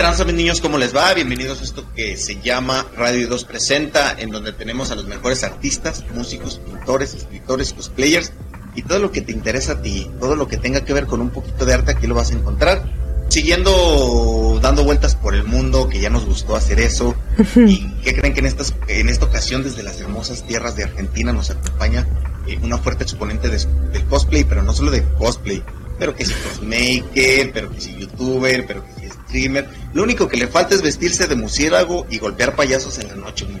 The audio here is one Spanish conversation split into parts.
transa mis niños, ¿cómo les va? Bienvenidos a esto que se llama Radio 2 Presenta, en donde tenemos a los mejores artistas, músicos, pintores, escritores, cosplayers y todo lo que te interesa a ti, todo lo que tenga que ver con un poquito de arte, aquí lo vas a encontrar. Siguiendo dando vueltas por el mundo, que ya nos gustó hacer eso. ¿Y qué creen que en, estas, en esta ocasión, desde las hermosas tierras de Argentina, nos acompaña eh, una fuerte exponente del cosplay, pero no solo de cosplay, pero que si cosmaker, pero que si youtuber, pero que si streamer. Lo único que le falta es vestirse de murciélago y golpear payasos en la noche.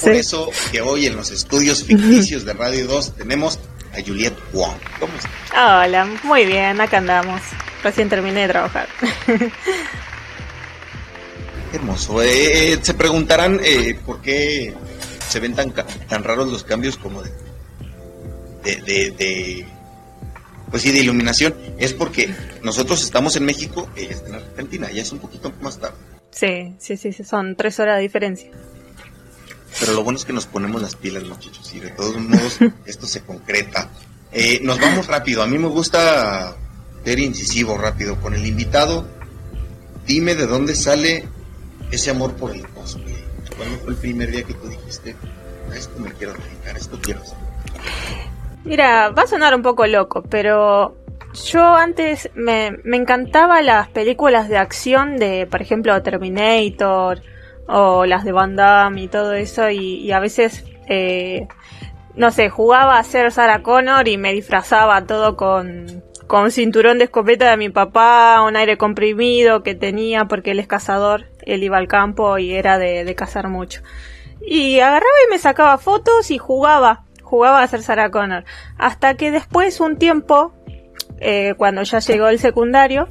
Por eso que hoy en los estudios ficticios de Radio 2 tenemos a Juliet Wong. ¿Cómo estás? Hola, muy bien, acá andamos. Recién terminé de trabajar. Hermoso. Eh, se preguntarán eh, por qué se ven tan, tan raros los cambios como de, de, de, pues sí, de iluminación. Es porque nosotros estamos en México, ella está en Argentina, ya es un poquito más tarde. Sí, sí, sí, son tres horas de diferencia. Pero lo bueno es que nos ponemos las pilas, muchachos, y de todos modos esto se concreta. Eh, nos vamos rápido. A mí me gusta ser incisivo rápido con el invitado. Dime de dónde sale ese amor por el cosplay. ¿Cuándo fue el primer día que tú dijiste, a esto me quiero dedicar, esto quiero hacer? Mira, va a sonar un poco loco, pero yo antes me, me encantaba las películas de acción de, por ejemplo, Terminator o las de Van Damme y todo eso y, a veces eh, no sé, jugaba a ser Sarah Connor y me disfrazaba todo con, con cinturón de escopeta de mi papá, un aire comprimido que tenía porque él es cazador, él iba al campo y era de, de cazar mucho. Y agarraba y me sacaba fotos y jugaba, jugaba a ser Sarah Connor. Hasta que después, un tiempo, eh, cuando ya llegó el secundario,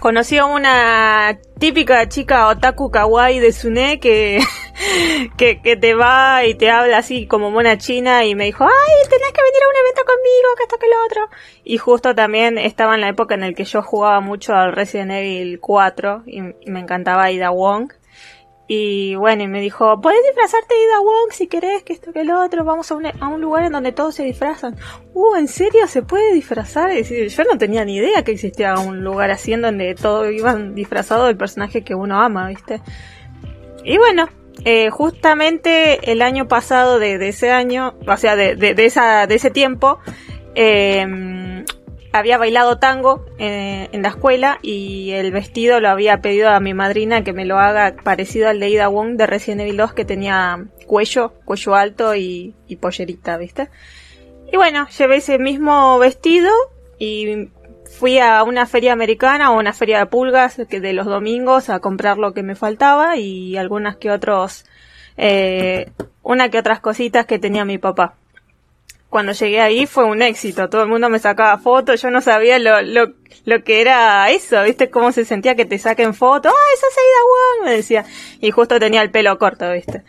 conocí a una típica chica otaku kawaii de Sune que, que, que, te va y te habla así como mona china y me dijo, ay, tenés que venir a un evento conmigo, que esto que lo otro. Y justo también estaba en la época en la que yo jugaba mucho al Resident Evil 4 y, y me encantaba Ida Wong. Y bueno, y me dijo, puedes disfrazarte de Ida Wong si querés, que esto que lo otro, vamos a un, a un lugar en donde todos se disfrazan. Uh, ¿en serio se puede disfrazar? Decir, yo no tenía ni idea que existía un lugar así en donde todos iban disfrazados del personaje que uno ama, ¿viste? Y bueno, eh, justamente el año pasado de, ese año, o sea, de, de, de, esa, de ese tiempo, eh, había bailado tango eh, en la escuela y el vestido lo había pedido a mi madrina que me lo haga parecido al de Ida Wong de Resident Evil 2 que tenía cuello, cuello alto y, y pollerita, ¿viste? Y bueno, llevé ese mismo vestido y fui a una feria americana o una feria de pulgas que de los domingos a comprar lo que me faltaba y algunas que otros, eh, una que otras cositas que tenía mi papá cuando llegué ahí fue un éxito. Todo el mundo me sacaba fotos. Yo no sabía lo, lo, lo que era eso. ¿Viste cómo se sentía que te saquen fotos? ¡Ah, esa es Aida Wong! Me decía. Y justo tenía el pelo corto, ¿viste?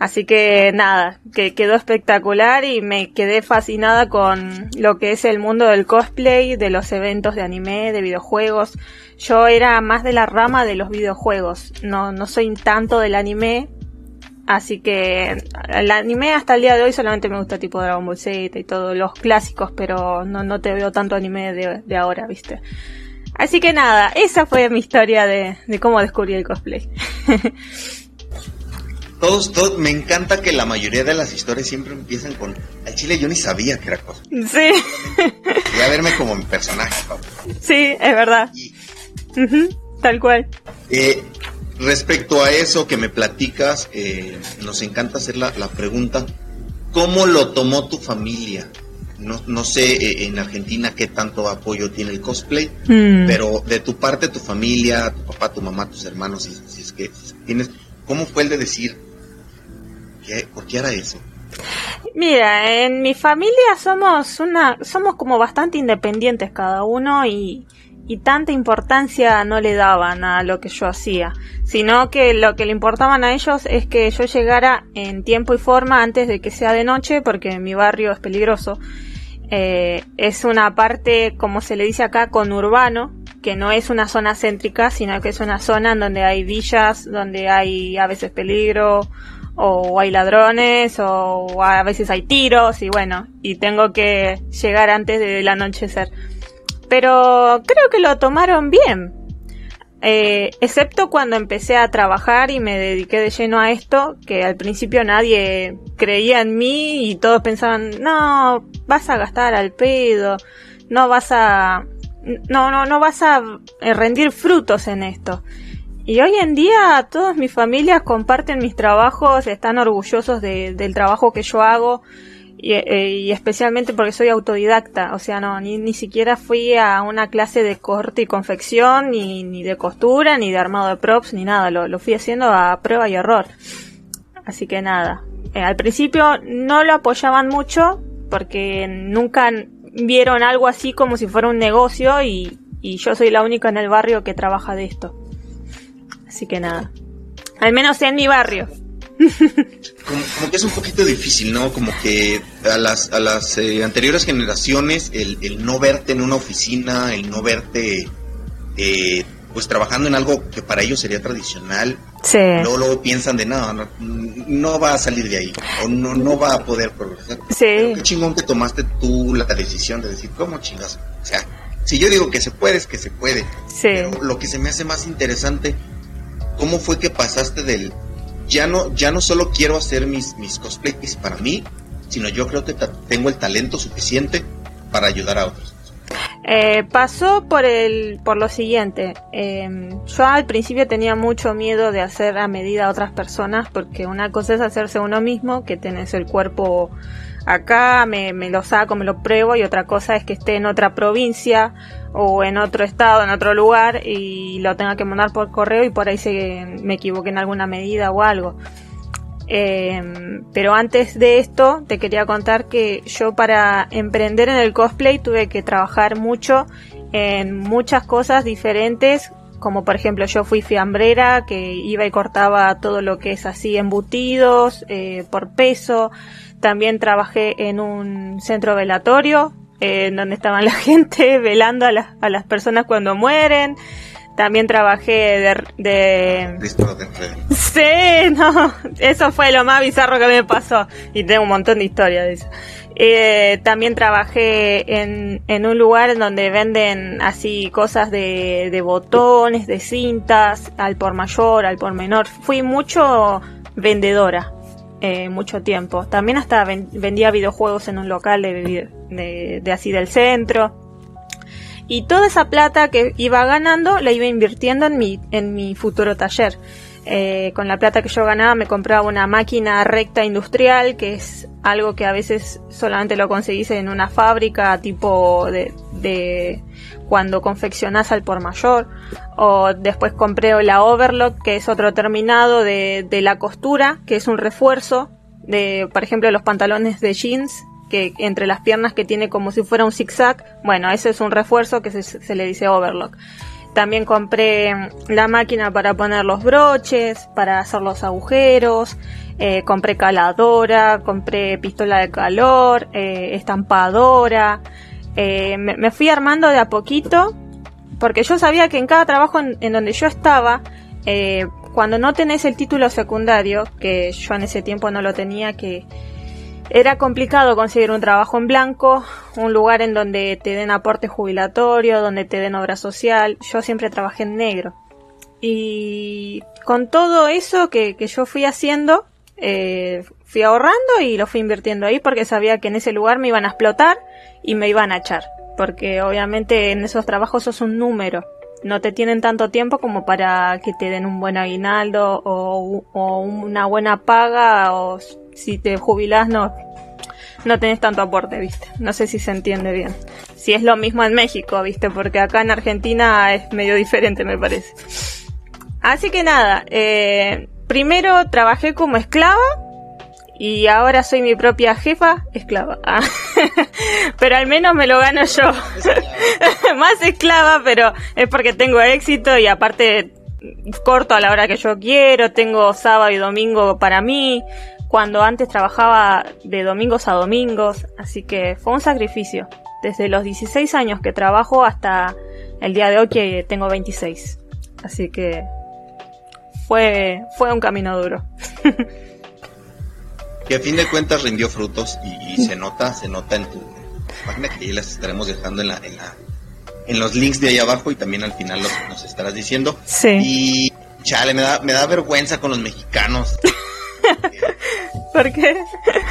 Así que nada, que quedó espectacular y me quedé fascinada con lo que es el mundo del cosplay, de los eventos de anime, de videojuegos. Yo era más de la rama de los videojuegos. No, no soy tanto del anime, Así que el anime hasta el día de hoy solamente me gusta tipo Dragon Ball Z y todos los clásicos, pero no, no te veo tanto anime de, de ahora, ¿viste? Así que nada, esa fue mi historia de, de cómo descubrí el cosplay. todos, todos, me encanta que la mayoría de las historias siempre empiezan con al chile yo ni sabía que era cosplay. Sí. Quería verme como mi personaje, papá. Sí, es verdad. Y... Uh -huh, tal cual. Eh, Respecto a eso que me platicas, eh, nos encanta hacer la, la, pregunta, ¿cómo lo tomó tu familia? No, no sé eh, en Argentina qué tanto apoyo tiene el cosplay, mm. pero de tu parte, tu familia, tu papá, tu mamá, tus hermanos, si, si es que tienes, ¿cómo fue el de decir, ¿qué, ¿por qué era eso? Mira, en mi familia somos una, somos como bastante independientes cada uno y, y tanta importancia no le daban a lo que yo hacía, sino que lo que le importaban a ellos es que yo llegara en tiempo y forma antes de que sea de noche, porque mi barrio es peligroso. Eh, es una parte, como se le dice acá, conurbano, que no es una zona céntrica, sino que es una zona en donde hay villas, donde hay a veces peligro, o hay ladrones, o a veces hay tiros, y bueno, y tengo que llegar antes del anochecer pero creo que lo tomaron bien. Eh, excepto cuando empecé a trabajar y me dediqué de lleno a esto, que al principio nadie creía en mí y todos pensaban, no, vas a gastar al pedo, no vas a, no, no, no vas a eh, rendir frutos en esto. Y hoy en día todas mis familias comparten mis trabajos, están orgullosos del trabajo que yo hago eh, y, especialmente porque soy autodidacta, o sea, no, ni, ni siquiera fui a una clase de corte y confección, ni, ni de costura, ni de armado de props, ni nada, lo, lo fui haciendo a prueba y error. Así que nada, eh, al principio no lo apoyaban mucho porque nunca vieron algo así como si fuera un negocio y, y yo soy la única en el barrio que trabaja de esto. Así que nada, al menos en mi barrio como, que es un poquito difícil, ¿no? Como que a las, a las eh, anteriores generaciones, el, no verte en una oficina, el no verte eh, pues trabajando en algo que para ellos sería tradicional, sí. luego, piensan de no, no, no, va a salir de ahí, o no, no va a poder progresar. Sí. qué chingón que tomaste tú la decisión de decir, ¿cómo chingas? O sea, si yo digo que se puede, es que se puede. Sí. Pero lo que se me hace más interesante, ¿cómo fue que pasaste del ya no, ya no solo quiero hacer mis, mis cosplays para mí, sino yo creo que tengo el talento suficiente para ayudar a otros. Eh, pasó por el por lo siguiente em, yo al principio tenía mucho miedo de hacer a medida a otras personas porque una cosa es hacerse uno mismo que tenés el cuerpo acá me, me lo saco me lo pruebo y otra cosa es que esté en otra provincia o en otro estado, en otro lugar y lo tenga que mandar por correo y por ahí se, me equivoqué en alguna medida o algo. Em, pero antes de esto te quería contar que yo para emprender en el cosplay tuve que trabajar mucho en muchas cosas diferentes como por ejemplo yo fui fiambrera que iba y cortaba todo lo que es así embutidos eh, por peso también trabajé en un centro velatorio en donde estaban la gente velando a, las a las personas cuando mueren. También trabajé de... de... Sí, no, eso fue lo más bizarro que me pasó. Y tengo un montón de historias de eso. Eh, también trabajé en, en un lugar en donde venden así cosas de, de botones, de cintas, al por mayor, al por menor. Fui mucho vendedora eh, mucho tiempo. También hasta vendía videojuegos en un local de, de, así del centro. Y toda esa plata que iba ganando la iba invirtiendo en mi, en mi futuro taller. Eh, con la plata que yo ganaba me compraba una máquina recta industrial, que es algo que a veces solamente lo conseguís en una fábrica tipo de, de cuando confeccionás al por mayor. O después compré la overlock, que es otro terminado de, de la costura, que es un refuerzo de, por ejemplo, los pantalones de jeans, que entre las piernas que tiene como si fuera un zigzag. Bueno, ese es un refuerzo que se, se le dice overlock. También compré la máquina para poner los broches, para hacer los agujeros, eh, compré caladora, compré pistola de calor, eh, estampadora. Eh, me, fui armando de a poquito porque yo sabía que en cada trabajo en, donde yo estaba, cuando no tenés el título secundario, que yo en ese tiempo no lo tenía, que era complicado conseguir un trabajo en blanco, un lugar en donde te den aporte jubilatorio, donde te den obra social. Yo siempre trabajé en negro. Y con todo eso que, que yo fui haciendo, eh, fui ahorrando y lo fui invirtiendo ahí porque sabía que en ese lugar me iban a explotar y me iban a echar porque obviamente en esos trabajos sos un número. No te tienen tanto tiempo como para que te den un buen aguinaldo o, una buena paga o si te jubilás no, no tenés tanto aporte, ¿viste? No sé si se entiende bien. Si es lo mismo en México, ¿viste? Porque acá en Argentina es medio diferente, me parece. Así que nada, eh, primero trabajé como esclava y ahora soy mi propia jefa, esclava. Ah. pero al menos me lo gano yo. Más esclava, pero es porque tengo éxito y aparte corto a la hora que yo quiero, tengo sábado y domingo para mí, cuando antes trabajaba de domingos a domingos, así que fue un sacrificio. Desde los 16 años que trabajo hasta el día de hoy que tengo 26. Así que fue, fue un camino duro. que a fin de cuentas rindió frutos y, se nota, se nota en tu página que ya las estaremos dejando en la, en la, en los links de ahí abajo y también al final los, nos estarás diciendo. Sí. Y chale, me da, me da vergüenza con los mexicanos. ¿Por qué?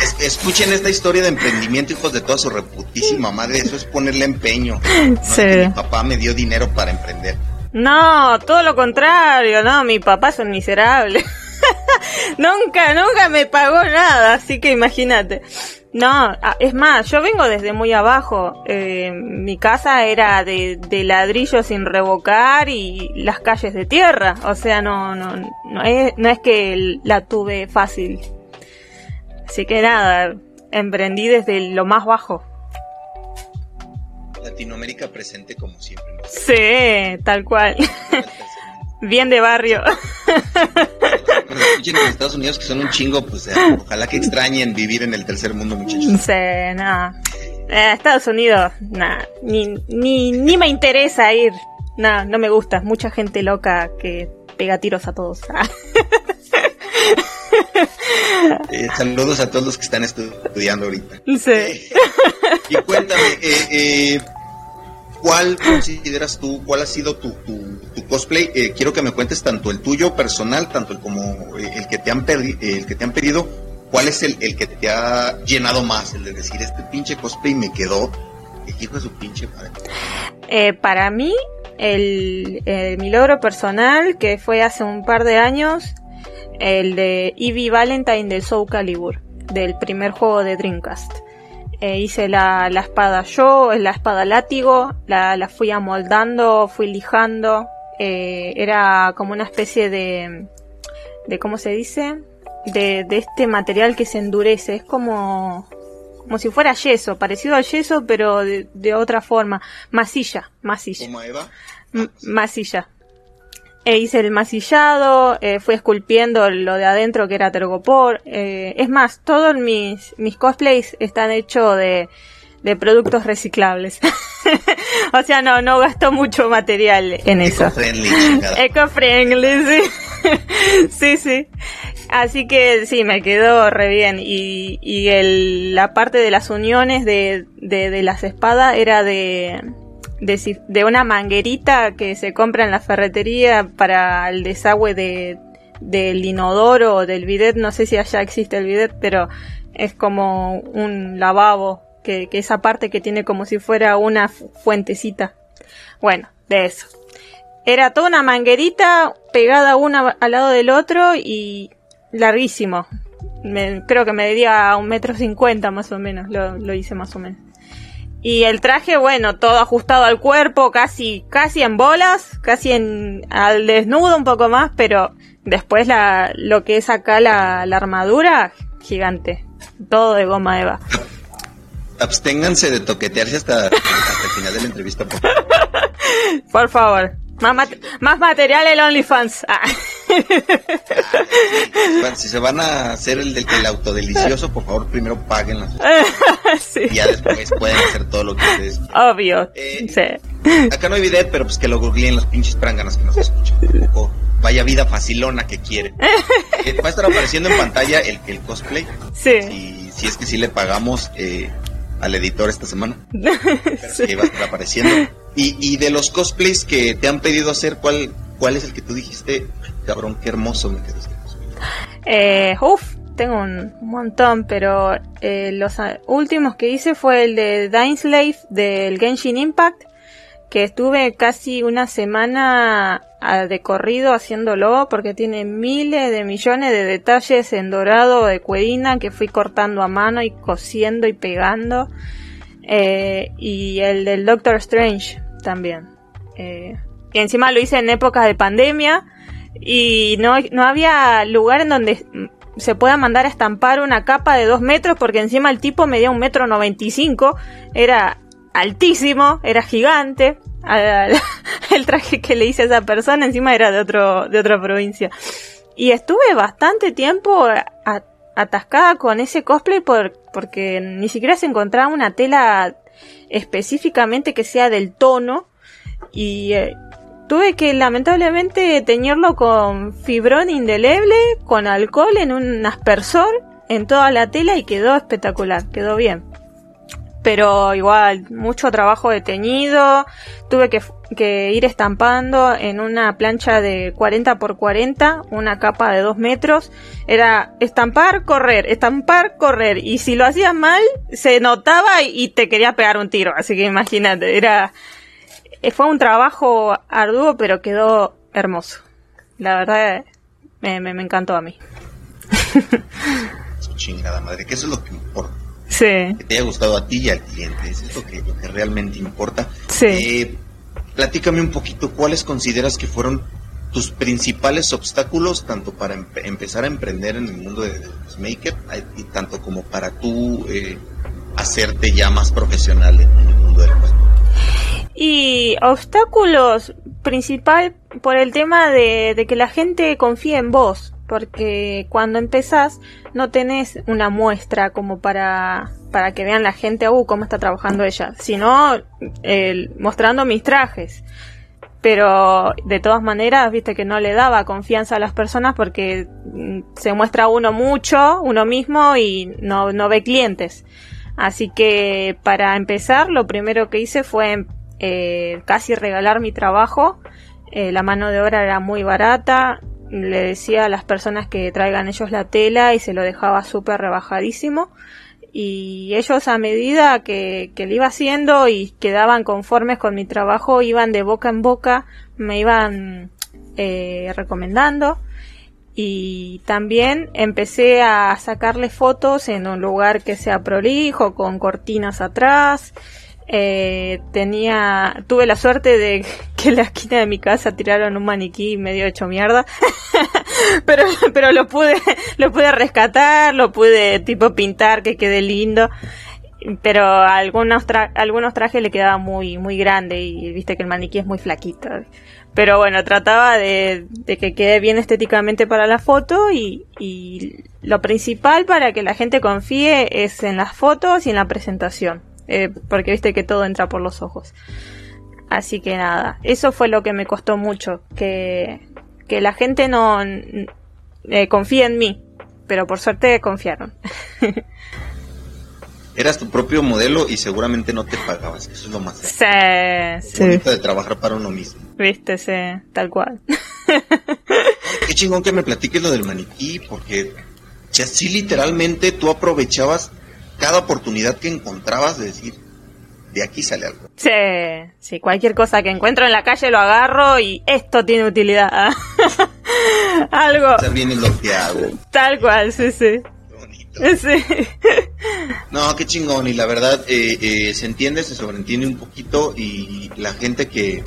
Es- escuchen esta historia de emprendimiento, hijos de toda su reputísima madre. Eso es ponerle empeño. No es Sí. que mi papá me dio dinero para emprender. No, todo lo contrario, no, mi papá es un miserable. nunca, nunca me pagó nada, así que imagínate. No, es más, yo vengo desde muy abajo. Eh, mi casa era de, de ladrillo sin revocar y las calles de tierra. O sea, no, no, no es, no es que la tuve fácil. Así que nada, emprendí desde lo más bajo. Latinoamérica presente como siempre. ¿no? Sí, tal cual. Bien de barrio. Nos escuchen en Estados Unidos que son un chingo, pues eh, ojalá que extrañen vivir en el tercer mundo, muchachos. Sí, no. Eh, Estados Unidos, nada. Ni, ni, ni me interesa ir. No, no me gusta. Mucha gente loca que pega tiros a todos. Eh, saludos a todos los que están estu- estudiando ahorita. sí. Y cuéntame, eh, eh, ¿cuál consideras tú, cuál ha sido tu, tu, tu cosplay? Eh, quiero que me cuentes tanto el tuyo personal, tanto el como eh, el que te han eh, el que te han pedido. ¿Cuál es el, el que te ha llenado más? El de decir, este pinche cosplay me quedó. Hijo de su pinche madre. Eh, para mí, el, eh, mi logro personal, que fue hace un par de años, el de Eevee Valentine de Soul Calibur, del primer juego de Dreamcast. Eh, hice la, la espada yo, la espada látigo, la, la fui amoldando, fui lijando. eh, era como una especie de, de ¿cómo se dice? De, de este material que se endurece. Es como, como si fuera yeso, parecido al yeso, pero de, de otra forma. Masilla, masilla. ¿Cómo Eva? M- masilla. E hice el masillado, eh, fui esculpiendo lo de adentro que era tergopor. eh, es más, todos mis, mis cosplays están hechos de, de productos reciclables. o sea, no, no gasto mucho material en eso. Eco-friendly, sí. sí, sí. Así que sí, me quedó re bien. Y, y el, la parte de las uniones de, de, de las espadas era de, de, una manguerita que se compra en la ferretería para el desagüe de, del inodoro o del bidet. No sé si allá existe el bidet, pero es como un lavabo. Que, que esa parte que tiene como si fuera una fu- fuentecita. Bueno, de eso. Era toda una manguerita pegada una al lado del otro y larguísimo. Creo que medía un metro cincuenta más o menos, lo, lo hice más o menos. Y el traje, bueno, todo ajustado al cuerpo, casi, casi en bolas, casi en, al desnudo un poco más, pero después la, lo que es acá la, la armadura, gigante. Todo de goma eva. Absténganse de toquetearse hasta, hasta el final de la entrevista. por favor. Por favor. Más, mat- más material el OnlyFans. Ah. Bueno, Si se van a hacer el, del- el autodelicioso, por favor, primero páguenla. sí. Y ya después pueden hacer todo lo que ustedes. Obvio. Eh, Sí. Acá no hay video, pero pues que lo googleen los pinches pránganos que nos escuchan. Tampoco vaya vida facilona que quieren. Eh, va a estar apareciendo en pantalla el, el cosplay. Sí. Si, si es que sí le pagamos eh, al editor esta semana. Pero Sí. sí va a estar apareciendo. Y, y de los cosplays que te han pedido hacer, ¿cuál, cuál es el que tú dijiste? Cabrón, qué hermoso me quedó este cosplay"? Eh, uf, tengo un montón, pero eh, los últimos que hice fue el de Slave del Genshin Impact, que estuve casi una semana a- de corrido haciéndolo, porque tiene miles de millones de detalles en dorado de cuerina que fui cortando a mano y cosiendo y pegando. Eh, y el del Doctor Strange también. Eh, y encima lo hice en épocas de pandemia y no, no había lugar en donde se pueda mandar a estampar una capa de dos metros porque encima el tipo medía un metro noventa y cinco, era altísimo, era gigante. El traje que le hice a esa persona encima era de otro, de otra provincia. Y estuve bastante tiempo atascada con ese cosplay por, porque ni siquiera se encontraba una tela específicamente que sea del tono. Y eh, tuve que lamentablemente teñirlo con fibrón indeleble, con alcohol en un aspersor en toda la tela y quedó espectacular, quedó bien. Pero igual, mucho trabajo de teñido, tuve que, que, ir estampando en una plancha de 40 por 40, una capa de 2 metros, era estampar, correr, estampar, correr, y si lo hacías mal, se notaba y te quería pegar un tiro, así que imagínate, era, fue un trabajo arduo, pero quedó hermoso. La verdad, me, me, encantó a mí. chingada madre, que eso es lo que importa. Sí. Que te haya gustado a ti y al cliente, eso es lo que, lo que realmente importa. Sí. Eh, platícame un poquito cuáles consideras que fueron tus principales obstáculos, tanto para empezar a emprender en el mundo de, de los make y tanto como para tú eh, hacerte ya más profesional en el mundo del cosmético. Y obstáculos principal por el tema de, de que la gente confíe en vos porque cuando empezás no tenés una muestra como para, para que vean la gente, uh, cómo está trabajando ella, sino mostrando mis trajes. Pero de todas maneras, viste que no le daba confianza a las personas porque mm, se muestra uno mucho, uno mismo y no, no ve clientes. Así que para empezar, lo primero que hice fue eh, casi regalar mi trabajo. Eh, la mano de obra era muy barata, le decía a las personas que traigan ellos la tela y se lo dejaba súper rebajadísimo. Y ellos a medida que, que lo iba haciendo y quedaban conformes con mi trabajo, iban de boca en boca, me iban eh, recomendando. Y también empecé a sacarle fotos en un lugar que sea prolijo, con cortinas atrás, eh, tenía, tuve la suerte de que en la esquina de mi casa tiraron un maniquí medio hecho mierda, pero, pero lo pude, lo pude rescatar, lo pude tipo pintar que quede lindo, pero algunos, algunos trajes le quedaba muy, muy grande y viste que el maniquí es muy flaquito. Pero bueno, trataba de, de que quede bien estéticamente para la foto y, y lo principal para que la gente confíe es en las fotos y en la presentación eh, porque viste que todo entra por los ojos. Así que nada, eso fue lo que me costó mucho, que, que la gente no eh, confía en mí, pero por suerte confiaron. Eras tu propio modelo y seguramente no te pagabas, eso es lo más sí, sí. bonito de trabajar para uno mismo. Viste, sí, tal cual. Qué chingón que me platiques lo del maniquí, porque si así literalmente tú aprovechabas cada oportunidad que encontrabas de decir, de aquí sale algo. Sí, sí, cualquier cosa que encuentro en la calle lo agarro y esto tiene utilidad. algo. O viene lo que hago. Tal cual, sí, sí. Bonito. Sí. no, qué chingón. Y la verdad, eh, eh, se entiende, se sobreentiende un poquito y la gente que,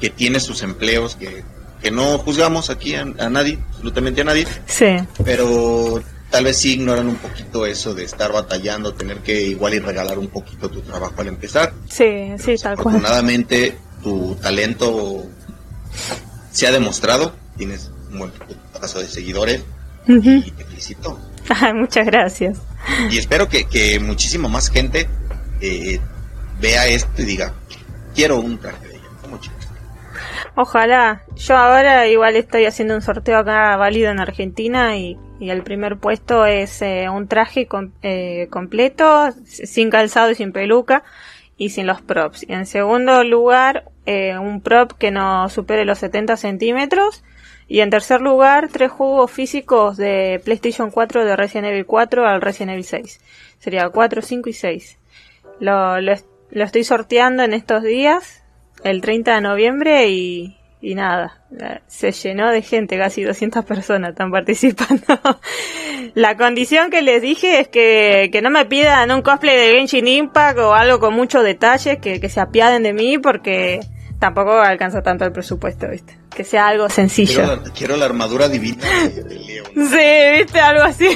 que tiene sus empleos, que, que no juzgamos aquí a, a nadie, absolutamente a nadie. Sí. Pero tal vez sí ignoran un poquito eso de estar batallando, tener que igual y regalar un poquito tu trabajo al empezar. Sí, sí, tal cual. Afortunadamente tu talento se ha demostrado, tienes un buen caso de seguidores y te felicito. muchas gracias. Y espero que, que muchísima más gente eh, vea esto y diga, quiero un traje de ella. Ojalá. Yo ahora igual estoy haciendo un sorteo acá válido en Argentina y y el primer puesto es eh, un traje eh, completo, sin calzado y sin peluca y sin los props. Y en segundo lugar, eh, un prop que no supere los 70 centímetros. Y en tercer lugar, tres juegos físicos de PlayStation 4 de Resident Evil 4 al Resident Evil 6. Sería 4, 5 y 6. Lo, lo, lo estoy sorteando en estos días, el 30 de noviembre, y, y nada, se llenó de gente, casi 200 personas están participando. la condición que les dije es que, que no me pidan un cosplay de Genshin Impact o algo con muchos detalles, que, que se apiaden de mí porque tampoco alcanza tanto el presupuesto, ¿viste? Que sea algo sencillo. Quiero la, quiero la armadura divina de, de León. Sí, ¿viste? Algo así.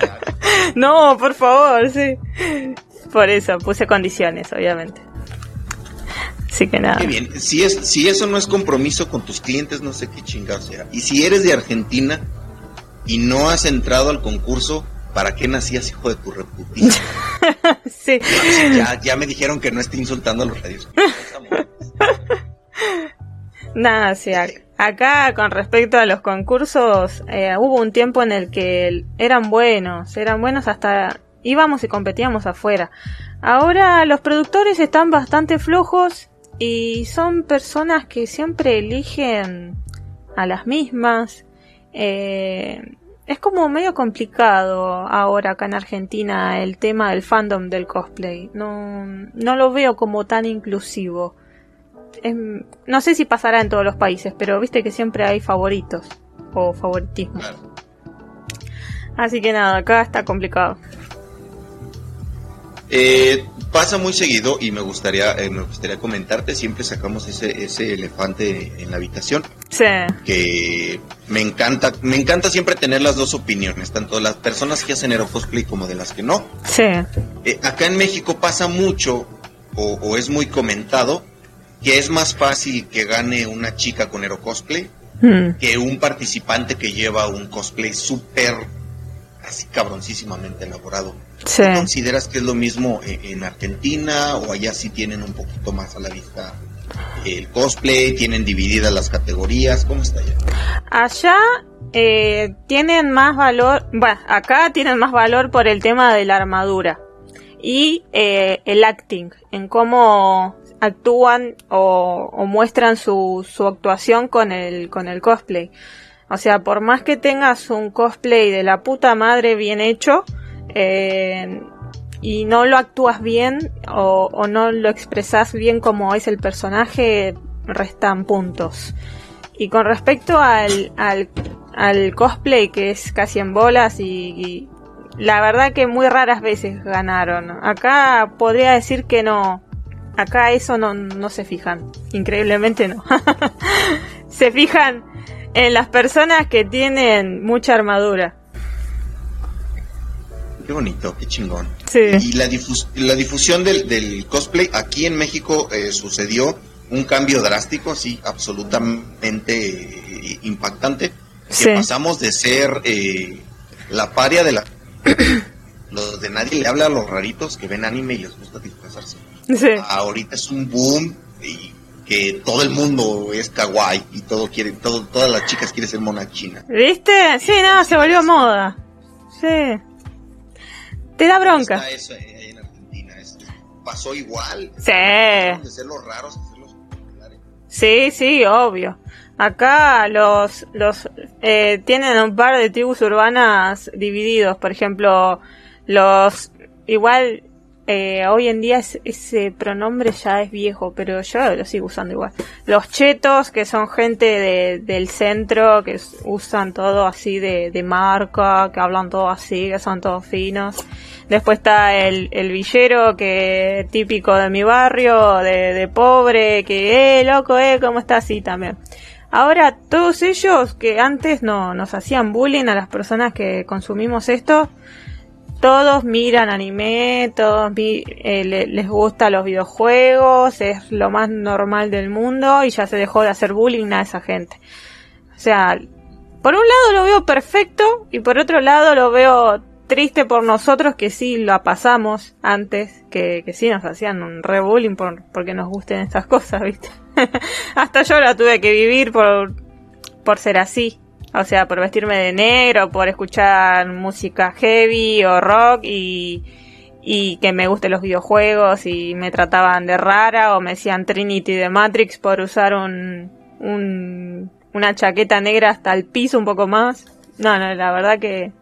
no, por favor, sí. Por eso puse condiciones, obviamente. Así que nada. Qué bien. Si, es, si eso no es compromiso con tus clientes, no sé qué chingado sea. Y si eres de Argentina y no has entrado al concurso, ¿para qué nacías, hijo de tu reputación? sí. Ya, ya me dijeron que no esté insultando a los radios. Nada, sí, acá con respecto a los concursos, eh, hubo un tiempo en el que eran buenos, eran buenos hasta íbamos y competíamos afuera. Ahora los productores están bastante flojos y son personas que siempre eligen a las mismas. Eh, es como medio complicado ahora acá en Argentina el tema del fandom del cosplay. No, no lo veo como tan inclusivo. no sé si pasará en todos los países, pero viste que siempre hay favoritos o favoritismo. Así que nada, acá está complicado. Eh, pasa muy seguido y me gustaría eh, me gustaría comentarte siempre sacamos ese ese elefante en la habitación. Sí. Que me encanta me encanta siempre tener las dos opiniones tanto de las personas que hacen cosplay como de las que no. Sí. Eh, acá en México pasa mucho o, es muy comentado que es más fácil que gane una chica con cosplay hmm. que un participante que lleva un cosplay súper así cabroncísimamente elaborado consideras que es lo mismo eh, en Argentina o allá sí tienen un poquito más a la vista el cosplay? ¿Tienen divididas las categorías? ¿Cómo está allá? Allá eh, tienen más valor, bueno, acá tienen más valor por el tema de la armadura y eh, el acting, en cómo actúan o, muestran su, su, actuación con el, con el cosplay. O sea, por más que tengas un cosplay de la puta madre bien hecho, eh, y no lo actúas bien o, no lo expresas bien como es el personaje, restan puntos. Y con respecto al, al, cosplay, que es casi en bolas y, la verdad que muy raras veces ganaron. Acá podría decir que no. Acá eso no, no se fijan. Increíblemente no. se fijan en las personas que tienen mucha armadura. Qué bonito, qué chingón. Y la, la difusión del, cosplay aquí en México eh, sucedió un cambio drástico, así absolutamente eh, impactante. Que pasamos de ser eh, la paria de la. los de nadie le habla a los raritos que ven anime y les gusta disfrazarse. Ahorita es un boom y que todo el mundo es kawaii y todo quiere, todo, todas las chicas quieren ser mona china. ¿Viste? Sí, no, se volvió moda. Sí. Te da bronca. eso en Argentina. pasó igual. Sí. De ser los raros Sí, sí, obvio. Acá los, los eh, tienen un par de tribus urbanas divididos. Por ejemplo, los igual eh, hoy en día ese pronombre ya es viejo, pero yo lo sigo usando igual. Los chetos, que son gente del centro, que usan todo así de, marca, que hablan todo así, que son todos finos. Después está el, el villero, que típico de mi barrio, de, pobre, que, eh, loco, eh, ¿cómo está así también? Ahora, todos ellos que antes no nos hacían bullying a las personas que consumimos esto, todos miran anime, todos eh, les gusta los videojuegos, es lo más normal del mundo y ya se dejó de hacer bullying a esa gente. O sea, por un lado lo veo perfecto y por otro lado lo veo triste por nosotros que sí la pasamos antes, que, que sí nos hacían un re bullying por, porque nos gusten estas cosas, ¿viste? Hasta yo la tuve que vivir por, por ser así. O sea, por vestirme de negro, por escuchar música heavy o rock y, y que me gusten los videojuegos y me trataban de rara o me decían Trinity de Matrix por usar un, un, una chaqueta negra hasta el piso un poco más. No, no, la verdad que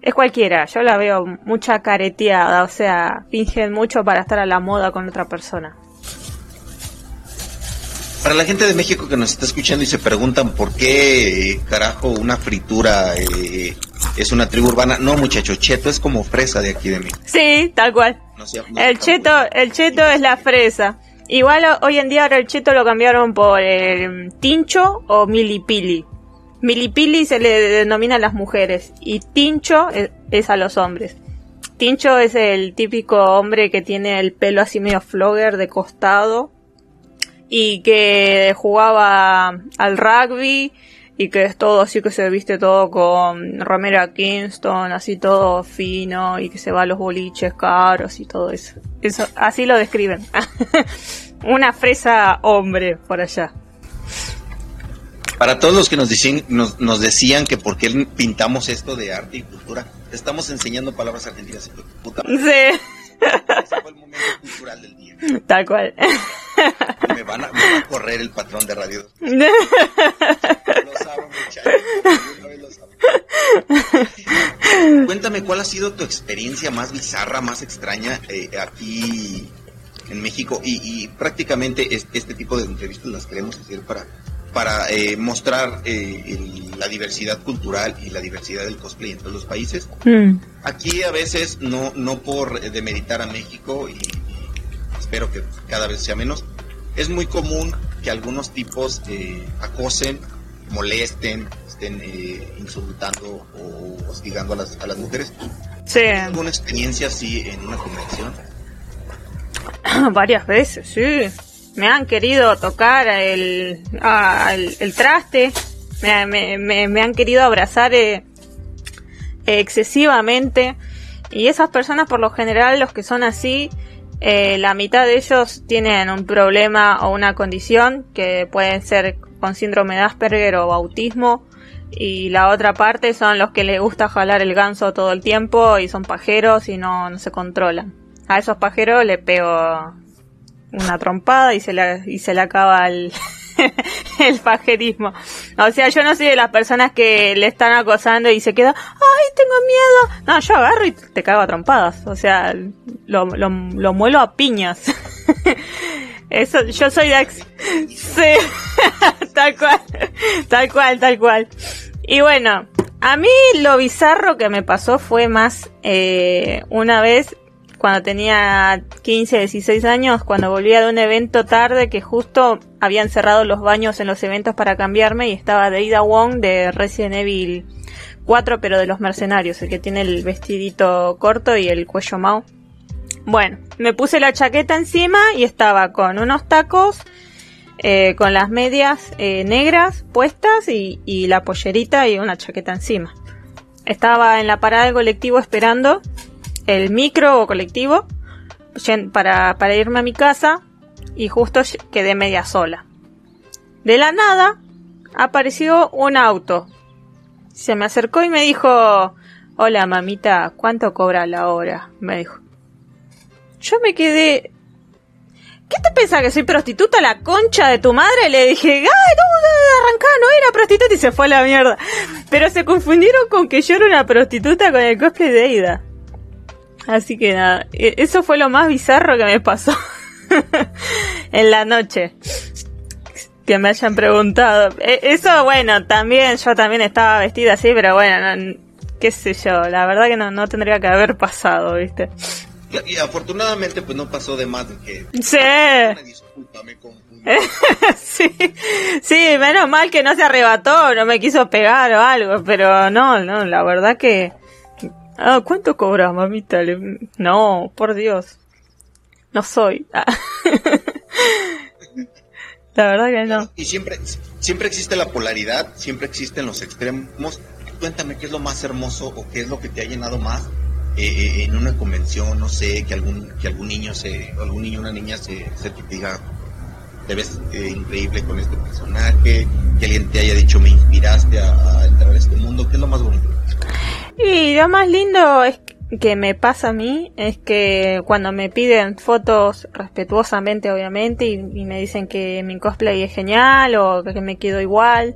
es cualquiera. Yo la veo mucha careteada, o sea, fingen mucho para estar a la moda con otra persona. Para la gente de México que nos está escuchando y se preguntan por qué eh, carajo una fritura eh, es una tribu urbana, no muchacho, cheto es como fresa de aquí de México. Sí, tal cual. el cheto, el cheto es la fresa. Igual hoy en día ahora el cheto lo cambiaron por el tincho o milipili. Milipili se le denomina a las mujeres y tincho es, es a los hombres. Tincho es el típico hombre que tiene el pelo así medio flogger de costado y que jugaba al rugby y que es todo así que se viste todo con Romero Kingston, así todo fino y que se va a los boliches caros y todo eso. Eso así lo describen. Una fresa hombre por allá. Para todos los que nos decían, nos, nos decían que por qué pintamos esto de arte y cultura, estamos enseñando palabras argentinas. Puta sí. Ese fue el momento cultural del día. Tal cual. Me van a, me va a correr el patrón de radio. lo saben, muchachos. Cuéntame cuál ha sido tu experiencia más bizarra, más extraña eh, aquí en México y, y prácticamente este tipo de entrevistas las queremos hacer para para eh, mostrar eh, la diversidad cultural y la diversidad del cosplay en todos los países. Mm. Aquí a veces, no, no por demeritar a México, y, espero que cada vez sea menos, es muy común que algunos tipos eh, acosen, molesten, estén insultando o hostigando a las, a las mujeres. Sí. ¿Alguna experiencia así en una convención? Varias veces, sí me han querido tocar el, el, traste, me, me, han querido abrazar eh, excesivamente. Y esas personas, por lo general, los que son así, eh, la mitad de ellos tienen un problema o una condición que pueden ser con síndrome de Asperger o autismo. Y la otra parte son los que les gusta jalar el ganso todo el tiempo y son pajeros y no, no se controlan. A esos pajeros le pego una trompada y se le, y se le acaba el, el pajerismo. O sea, yo no soy de las personas que le están acosando y se queda, ay, tengo miedo. No, yo agarro y te cago a trompadas. O sea, lo, lo, lo muelo a piñas. Eso, yo soy de... Sí, tal cual, tal cual, tal cual. Y bueno, a mí lo bizarro que me pasó fue más eh, una vez cuando tenía 15, 16 años, cuando volvía de un evento tarde que justo habían cerrado los baños en los eventos para cambiarme y estaba Deida Wong de Resident Evil 4, pero de los mercenarios, el que tiene el vestidito corto y el cuello mao. Bueno, me puse la chaqueta encima y estaba con unos tacos, eh, con las medias eh, negras puestas y, y la pollerita y una chaqueta encima. Estaba en la parada del colectivo esperando el micro o colectivo para, para irme a mi casa y justo quedé media sola. De la nada apareció un auto. Se me acercó y me dijo, hola mamita, ¿cuánto cobra la hora? Me dijo. Yo me quedé... ¿Qué te pensás que soy prostituta la concha de tu madre? Le dije, ¡ay, no, arrancá, no era prostituta y se fue a la mierda. Pero se confundieron con que yo era una prostituta con el cosplay de Ida. Así que nada, e-, eso fue lo más bizarro que me pasó en la noche. Que me hayan preguntado. E-, eso, bueno, también, yo también estaba vestida así, pero bueno, qué sé yo, la verdad que no, no tendría que haber pasado, ¿viste? Y afortunadamente pues no pasó de más de que... Sí. sí, sí, menos mal que no se arrebató, no me quiso pegar o algo, pero no, no, la verdad que Ah, ¿cuánto cobras, mamita? No, por Dios. No soy. la verdad que no. Y siempre, siempre existe la polaridad, siempre existen los extremos. Cuéntame qué es lo más hermoso o qué es lo que te ha llenado más eh, en una convención, no sé, que algún, que algún niño se, algún niño una niña se, se diga, te ves eh, increíble con este personaje, que alguien te haya dicho me inspiraste a, entrar a este mundo, ¿qué es lo más bonito? Y lo más lindo es que me pasa a mí es que cuando me piden fotos respetuosamente obviamente y, me dicen que mi cosplay es genial o que me quedo igual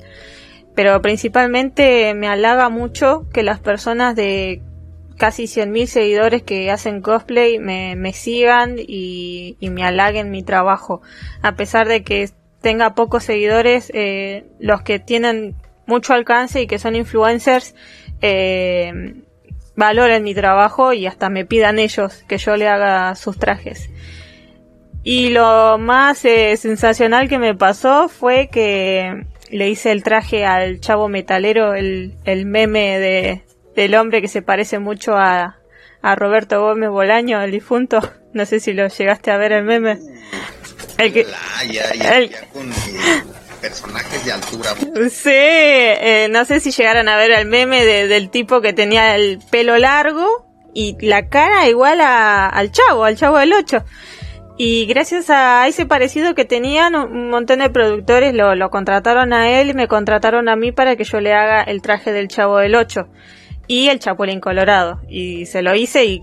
pero principalmente me halaga mucho que las personas de casi 100.000 seguidores que hacen cosplay me, me sigan y, y, me halaguen mi trabajo a pesar de que tenga pocos seguidores eh, los que tienen mucho alcance y que son influencers eh, valoren mi trabajo y hasta me pidan ellos que yo le haga sus trajes. Y lo más eh, sensacional que me pasó fue que le hice el traje al chavo metalero, el, el meme de, del hombre que se parece mucho a, a Roberto Gómez Bolaño, el difunto. No sé si lo llegaste a ver el meme. El que, el, personajes de altura. Sí, eh, no sé si llegaron a ver el meme del tipo que tenía el pelo largo y la cara igual a, al chavo, al chavo del 8. Y gracias a ese parecido que tenían, un montón de productores lo, lo contrataron a él y me contrataron a mí para que yo le haga el traje del Chavo del 8 y el Chapulín Colorado. Y se lo hice y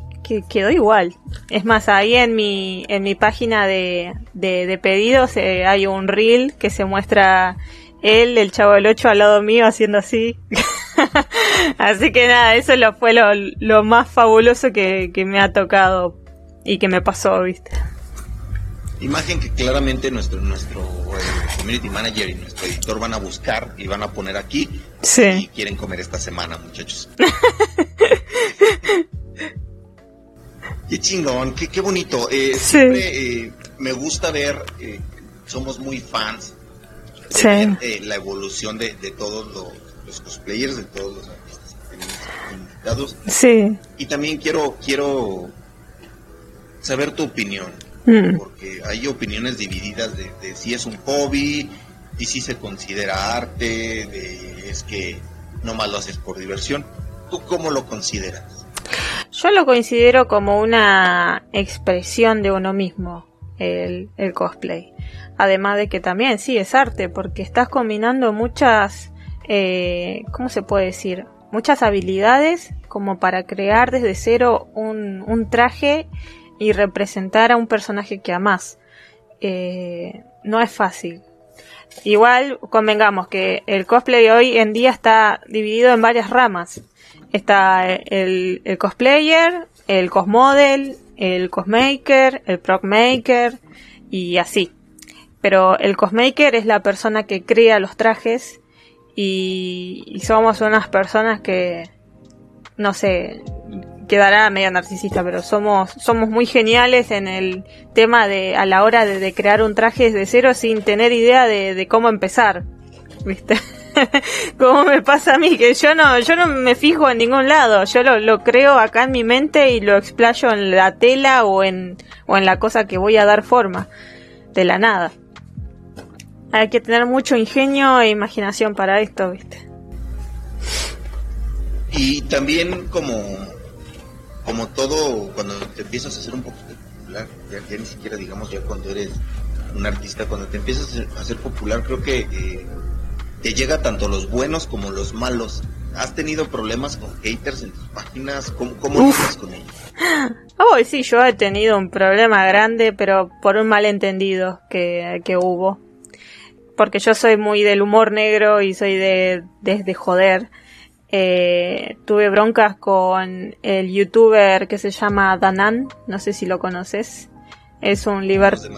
quedó igual. Es más, ahí en mi, en mi página de, de, pedidos eh, hay un reel que se muestra él, el Chavo del 8 al lado mío haciendo así. así que nada, eso lo, fue lo, lo más fabuloso que, que me ha tocado y que me pasó, viste. Imagen que claramente nuestro nuestro eh, community manager y nuestro editor van a buscar y van a poner aquí. Sí. Y quieren comer esta semana, muchachos. qué chingón, qué, qué bonito. Eh, Siempre eh, me gusta ver, eh, somos muy fans de eh, la evolución de, de todos los, cosplayers, de todos los artistas invitados. Sí. Y también quiero, quiero saber tu opinión Mm. porque hay opiniones divididas de, si es un hobby, y si se considera arte, de es que no más lo haces por diversión. ¿Tú cómo lo consideras? Yo lo considero como una expresión de uno mismo, el, el cosplay. Además de que también sí es arte, porque estás combinando muchas, eh, ¿cómo se puede decir? Muchas habilidades como para crear desde cero un, un traje y representar a un personaje que amas eh, no es fácil. Igual convengamos que el cosplay hoy en día está dividido en varias ramas. Está el, el cosplayer, el cosmodel, el cosmaker, el procmaker y así. Pero el cosmaker es la persona que crea los trajes y, y somos unas personas que, no sé, quedará media narcisista, pero somos, somos muy geniales en el tema de, a la hora de, crear un traje desde cero sin tener idea de, cómo empezar. ¿Viste? como me pasa a mí, que yo no, yo no me fijo en ningún lado, yo lo, lo creo acá en mi mente y lo explayo en la tela o en, o en la cosa que voy a dar forma, de la nada. Hay que tener mucho ingenio e imaginación para esto, ¿viste? Y también como como todo, cuando te empiezas a hacer un poquito popular, ya, ni siquiera digamos ya cuando eres un artista, cuando te empiezas a ser popular, creo que eh, te llega tanto los buenos como los malos. ¿Has tenido problemas con haters en tus páginas? ¿Cómo, cómo con ellos? Oh, sí, yo he tenido un problema grande, pero por un malentendido que, que hubo. Porque yo soy muy del humor negro y soy de, de, de joder. Eh, tuve broncas con el youtuber que se llama Danan, no sé si lo conoces. Es un libertad.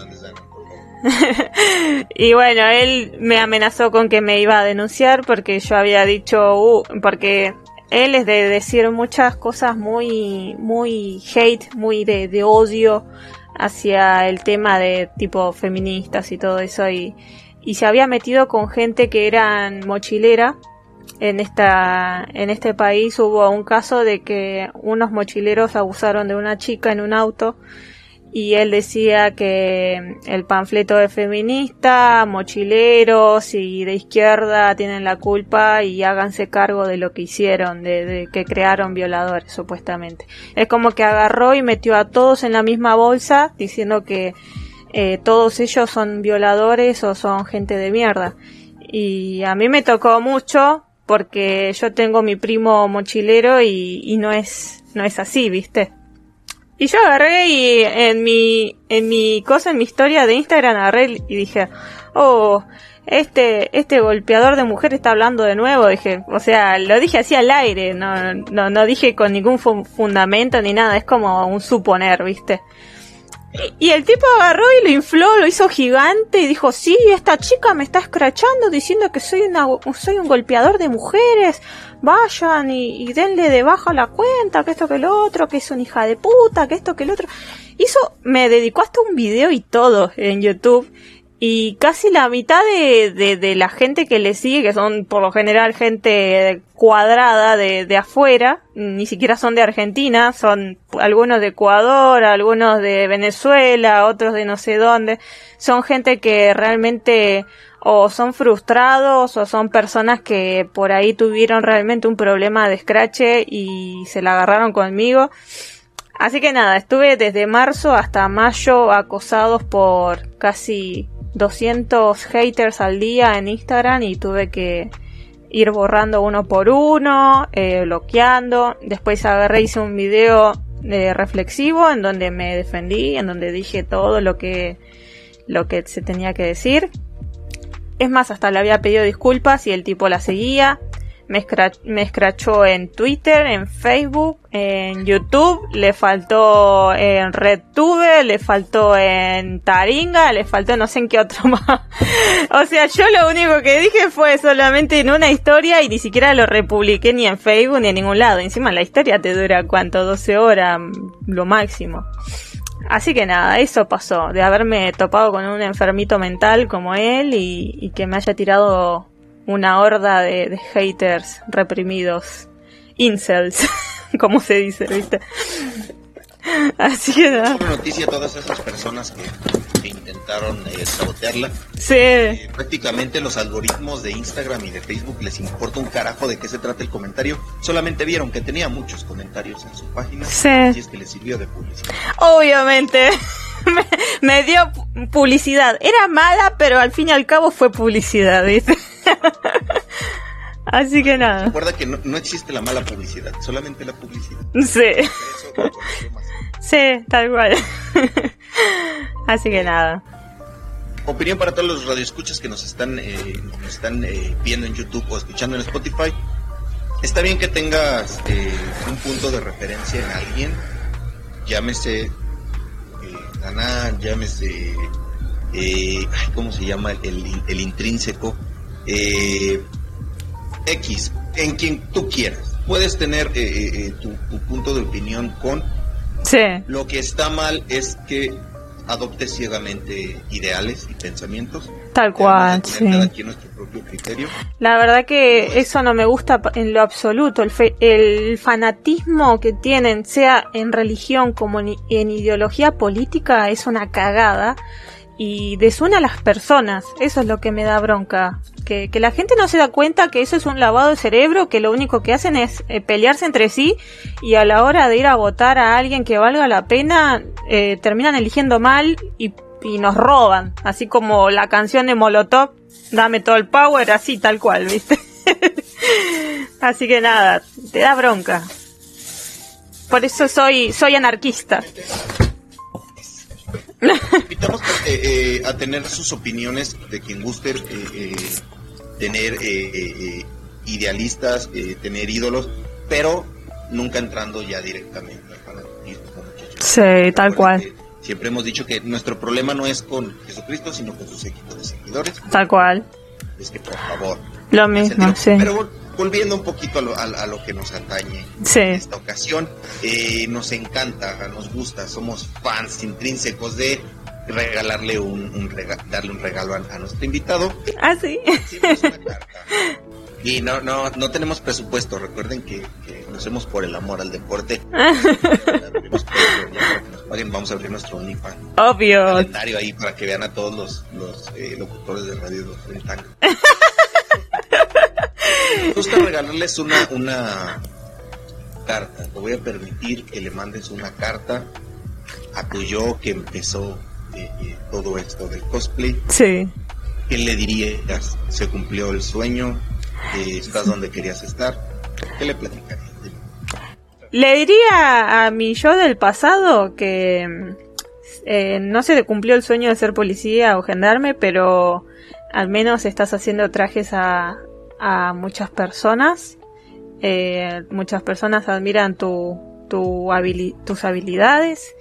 y bueno, él me amenazó con que me iba a denunciar porque yo había dicho, uh, porque él es de decir muchas cosas muy, muy hate, muy de, de odio hacia el tema de tipo feministas y todo eso y, y se había metido con gente que eran mochilera en esta en este país hubo un caso de que unos mochileros abusaron de una chica en un auto y él decía que el panfleto de feminista, mochileros y de izquierda tienen la culpa y háganse cargo de lo que hicieron, de, que crearon violadores supuestamente. Es como que agarró y metió a todos en la misma bolsa diciendo que eh, todos ellos son violadores o son gente de mierda. Y a mí me tocó mucho porque yo tengo mi primo mochilero y, no es no es así, ¿viste? Y yo agarré y en mi en mi cosa en mi historia de Instagram agarré y dije, "Oh, este este golpeador de mujer está hablando de nuevo", dije, o sea, lo dije así al aire, no no no dije con ningún fundamento ni nada, es como un suponer, ¿viste? Y el tipo agarró y lo infló, lo hizo gigante y dijo, sí, esta chica me está escrachando diciendo que soy, una, soy un golpeador de mujeres, vayan y, denle de baja la cuenta, que esto que lo otro, que es una hija de puta, que esto que el otro. Hizo, me dedicó hasta un video y todo en YouTube y casi la mitad de, de, de, la gente que le sigue, que son por lo general gente cuadrada de, de afuera, ni siquiera son de Argentina, son algunos de Ecuador, algunos de Venezuela, otros de no sé dónde, son gente que realmente o son frustrados o son personas que por ahí tuvieron realmente un problema de escrache y se la agarraron conmigo. Así que nada, estuve desde marzo hasta mayo acosados por casi 200 haters al día en Instagram y tuve que ir borrando uno por uno, eh, bloqueando. Después agarré hice un video eh, reflexivo en donde me defendí, en donde dije todo lo que lo que se tenía que decir. Es más, hasta le había pedido disculpas y el tipo la seguía me, me escrachó en Twitter, en Facebook, en YouTube, le faltó en RedTube, le faltó en Taringa, le faltó no sé en qué otro más. o sea, yo lo único que dije fue solamente en una historia y ni siquiera lo republiqué ni en Facebook ni en ningún lado. Encima la historia te dura cuánto, 12 horas, lo máximo. Así que nada, eso pasó, de haberme topado con un enfermito mental como él y, y que me haya tirado una horda de, haters reprimidos, incels, como se dice, ¿viste? Así que nada. Es una noticia a todas esas personas que, intentaron eh, sabotearla. Sí. Eh, prácticamente los algoritmos de Instagram y de Facebook les importa un carajo de qué se trata el comentario. Solamente vieron que tenía muchos comentarios en su página. Sí. Así es que les sirvió de publicidad. Obviamente. me, dio publicidad. Era mala, pero al fin y al cabo fue publicidad, ¿viste? Así que nada. Recuerda que no, existe la mala publicidad, solamente la publicidad. Sí. sí, tal cual. Así que nada. Opinión para todos los radioescuchas que nos están, eh, nos están eh, viendo en YouTube o escuchando en Spotify. Está bien que tengas eh, un punto de referencia en alguien, llámese ganar, llámese, eh, ¿cómo se llama? El, el intrínseco. Eh, X, en quien tú quieras. Puedes tener eh, tu, punto de opinión con... Sí. Lo que está mal es que adopte ciegamente ideales y pensamientos. Tal cual, sí. criterio. La verdad que eso no me gusta en lo absoluto. El, el fanatismo que tienen, sea en religión como en, ideología política, es una cagada y desuna a las personas. Eso es lo que me da bronca. Que, que, la gente no se da cuenta que eso es un lavado de cerebro, que lo único que hacen es eh, pelearse entre sí y a la hora de ir a votar a alguien que valga la pena, eh, terminan eligiendo mal y, y, nos roban. Así como la canción de Molotov, dame todo el power, así tal cual, ¿viste? así que nada, te da bronca. Por eso soy, soy anarquista. Invitamos eh, eh, a tener sus opiniones de quien guste eh, tener idealistas, tener ídolos, pero nunca entrando ya directamente al fanatismo. Sí, tal cual. Siempre hemos dicho que nuestro problema no es con Jesucristo, sino con sus equipos de seguidores. Tal cual. Es que por favor. Lo mismo, sí volviendo un poquito a lo, que nos atañe en esta ocasión, eh, nos encanta, nos gusta, somos fans intrínsecos de regalarle un, darle un regalo a, nuestro invitado. Ah, sí. Y no, no, no tenemos presupuesto. Recuerden que, lo hacemos por el amor al deporte. vamos a abrir nuestro OnlyFans. Obvio. Calendario ahí para que vean a todos los, los eh, locutores de radio de gusta regalarles una, una carta. Te voy a permitir que le mandes una carta a tu yo que empezó eh, eh, todo esto del cosplay. Sí. ¿Qué le dirías? ¿Se cumplió el sueño? Eh, ¿Estás donde querías estar? ¿Qué le platicarías? Le diría a mi yo del pasado que no se le cumplió el sueño de ser policía o gendarme, pero al menos estás haciendo trajes a, a muchas personas. Eh, muchas personas admiran tu, tu tus habilidades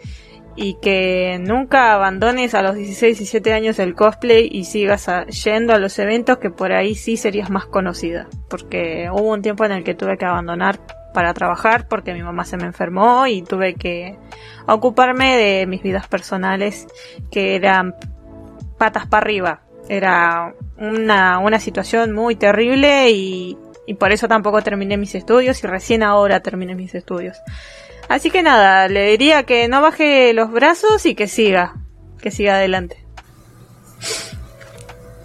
y que nunca abandones a los 16, 17 años el cosplay y sigas yendo a los eventos que por ahí sí serías más conocida. Porque hubo un tiempo en el que tuve que abandonar para trabajar porque mi mamá se me enfermó y tuve que ocuparme de mis vidas personales que eran patas para arriba. Era una, una situación muy terrible y, y por eso tampoco terminé mis estudios y recién ahora terminé mis estudios. Así que nada, le diría que no baje los brazos y que siga, que siga adelante.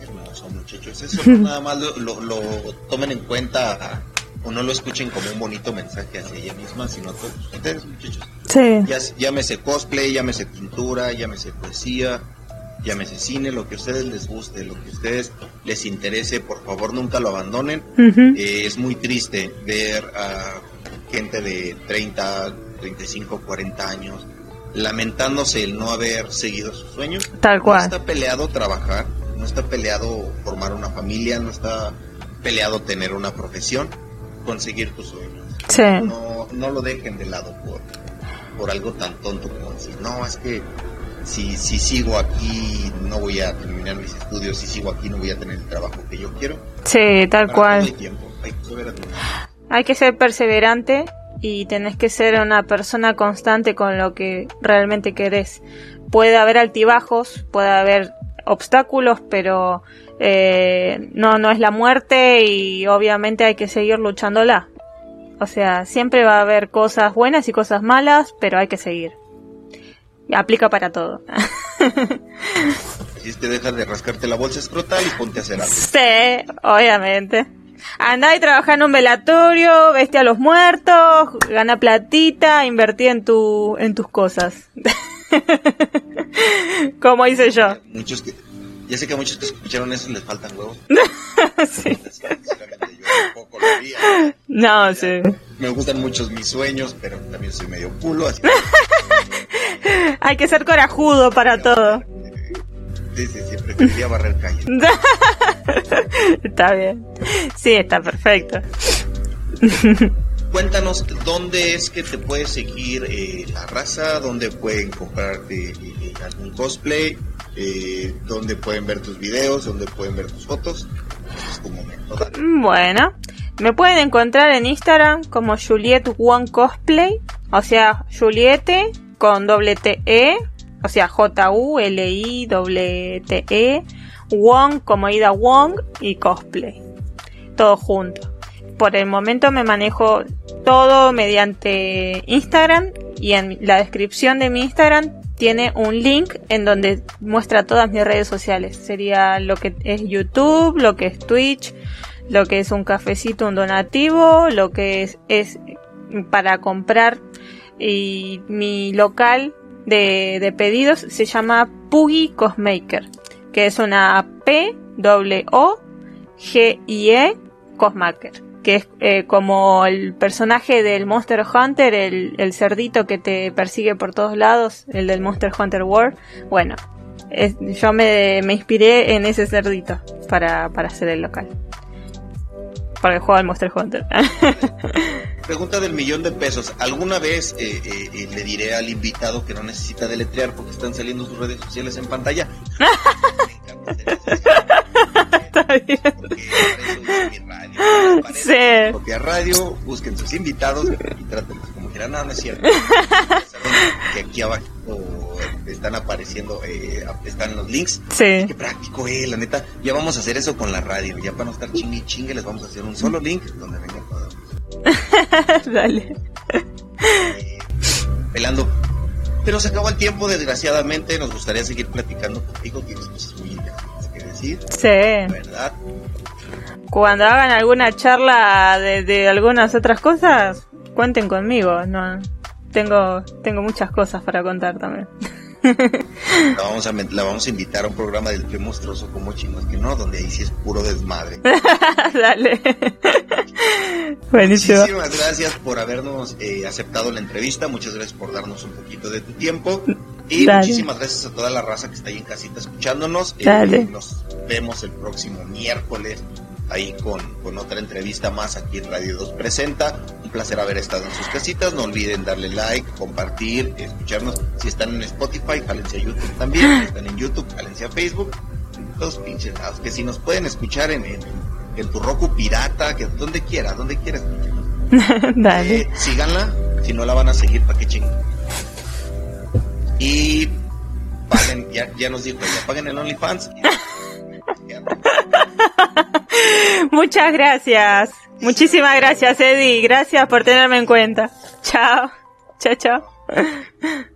Hermoso muchachos, eso nada más lo, lo, tomen en cuenta o no lo escuchen como un bonito mensaje hacia ella misma, sino a todos ustedes, muchachos. Sí. Ya, llámese cosplay, llámese pintura, llámese poesía, llámese cine, lo que a ustedes les guste, lo que a ustedes les interese, por favor nunca lo abandonen. Eh, es muy triste ver a gente de 30, 35, 40 años lamentándose el no haber seguido sus sueños. Tal No cual. está peleado trabajar, no está peleado formar una familia, no está peleado tener una profesión, conseguir tus sueños. Sí. No, no lo dejen de lado por, por algo tan tonto como decir, no, es que si, si sigo aquí no voy a terminar mis estudios, si sigo aquí no voy a tener el trabajo que yo quiero. Sí, tal Para hay cual. tiempo, hay que saber administrar. Hay que ser perseverante y tenés que ser una persona constante con lo que realmente querés. Puede haber altibajos, puede haber obstáculos, pero eh, no, no es la muerte y obviamente hay que seguir luchándola. O sea, siempre va a haber cosas buenas y cosas malas, pero hay que seguir. Aplica para todo. Es que dejas de rascarte la bolsa escrotal y ponte a hacer algo. Sí, obviamente. Andá y trabajá en un velatorio, veste a los muertos, gana platita, invertí en tu, en tus cosas. Como hice yo. Muchos que, ya sé que a muchos que escucharon eso les faltan huevos. Sí. No, sí. Me gustan muchos mis sueños, pero también soy medio culo, así Hay que ser corajudo para todo. Sí, sí, sí, preferiría barrer calles. Está bien. Sí, está perfecto. Cuéntanos dónde es que te puede seguir eh, la raza, dónde pueden comprarte eh, algún cosplay, eh, dónde pueden ver tus videos, dónde pueden ver tus fotos. Este es tu momento. Bueno, me pueden encontrar en Instagram como Juliet One Cosplay, o sea, Juliette con doble T E, o sea, J U L I W T E, Wong como Ida Wong y Cosplay. Todo junto. Por el momento me manejo todo mediante Instagram y en la descripción de mi Instagram tiene un link en donde muestra todas mis redes sociales. Sería lo que es YouTube, lo que es Twitch, lo que es un cafecito, un donativo, lo que es, es para comprar y mi local de, de pedidos se llama Puggy Cosmaker, que es una P W O G I E Cosmaker, que es eh, como el personaje del Monster Hunter, el, cerdito que te persigue por todos lados, el del Monster Hunter World. Bueno, yo me, me inspiré en ese cerdito para, para hacer el local. Porque juego al Monster Hunter. Pregunta del millón de pesos. ¿Alguna vez eh, eh, eh, le diré al invitado que no necesita deletrear porque están saliendo sus redes sociales en pantalla? Está bien. Porque para. Para Sí. propia radio, busquen sus invitados y trátenlos como quieran. No, no es cierto. Que aquí abajo están apareciendo, eh, están los links. Sí. Qué práctico, eh, la neta. Ya vamos a hacer eso con la radio. Ya para no estar chingue y chingue, les vamos a hacer un solo link donde vengan todos. Dale. eh, pelando. Pero se acabó el tiempo, desgraciadamente. Nos gustaría seguir platicando contigo. Tienes cosas muy interesantes que decir, Sí. ¿verdad? Cuando hagan alguna charla de, de algunas otras cosas, cuenten conmigo. No, tengo, tengo muchas cosas para contar también. La vamos, a, la vamos a invitar a un programa del que monstruoso como chingos que no, donde ahí sí es puro desmadre. Dale. Buenísimo. Muchísimas gracias por habernos eh, aceptado la entrevista. Muchas gracias por darnos un poquito de tu tiempo. Y Dale. muchísimas gracias a toda la raza que está ahí en casita escuchándonos. Eh, Dale. nos vemos el próximo miércoles ahí con, con otra entrevista más aquí en Radio 2 Presenta. Un placer haber estado en sus casitas. No olviden darle like, compartir, escucharnos. Si están en Spotify, jálense a YouTube también. Si están en YouTube, jálense a Facebook. Todos pinches. Que si nos pueden escuchar en, en, en tu Roku pirata, que donde quiera, donde quiera. Dale. Eh, síganla, si no la van a seguir, ¿para qué chinguen? Y paguen, ya, ya nos dijo, ya paguen el OnlyFans. Muchas gracias. Muchísimas gracias, Eddie. Gracias por tenerme en cuenta. Chao. Chao, chao.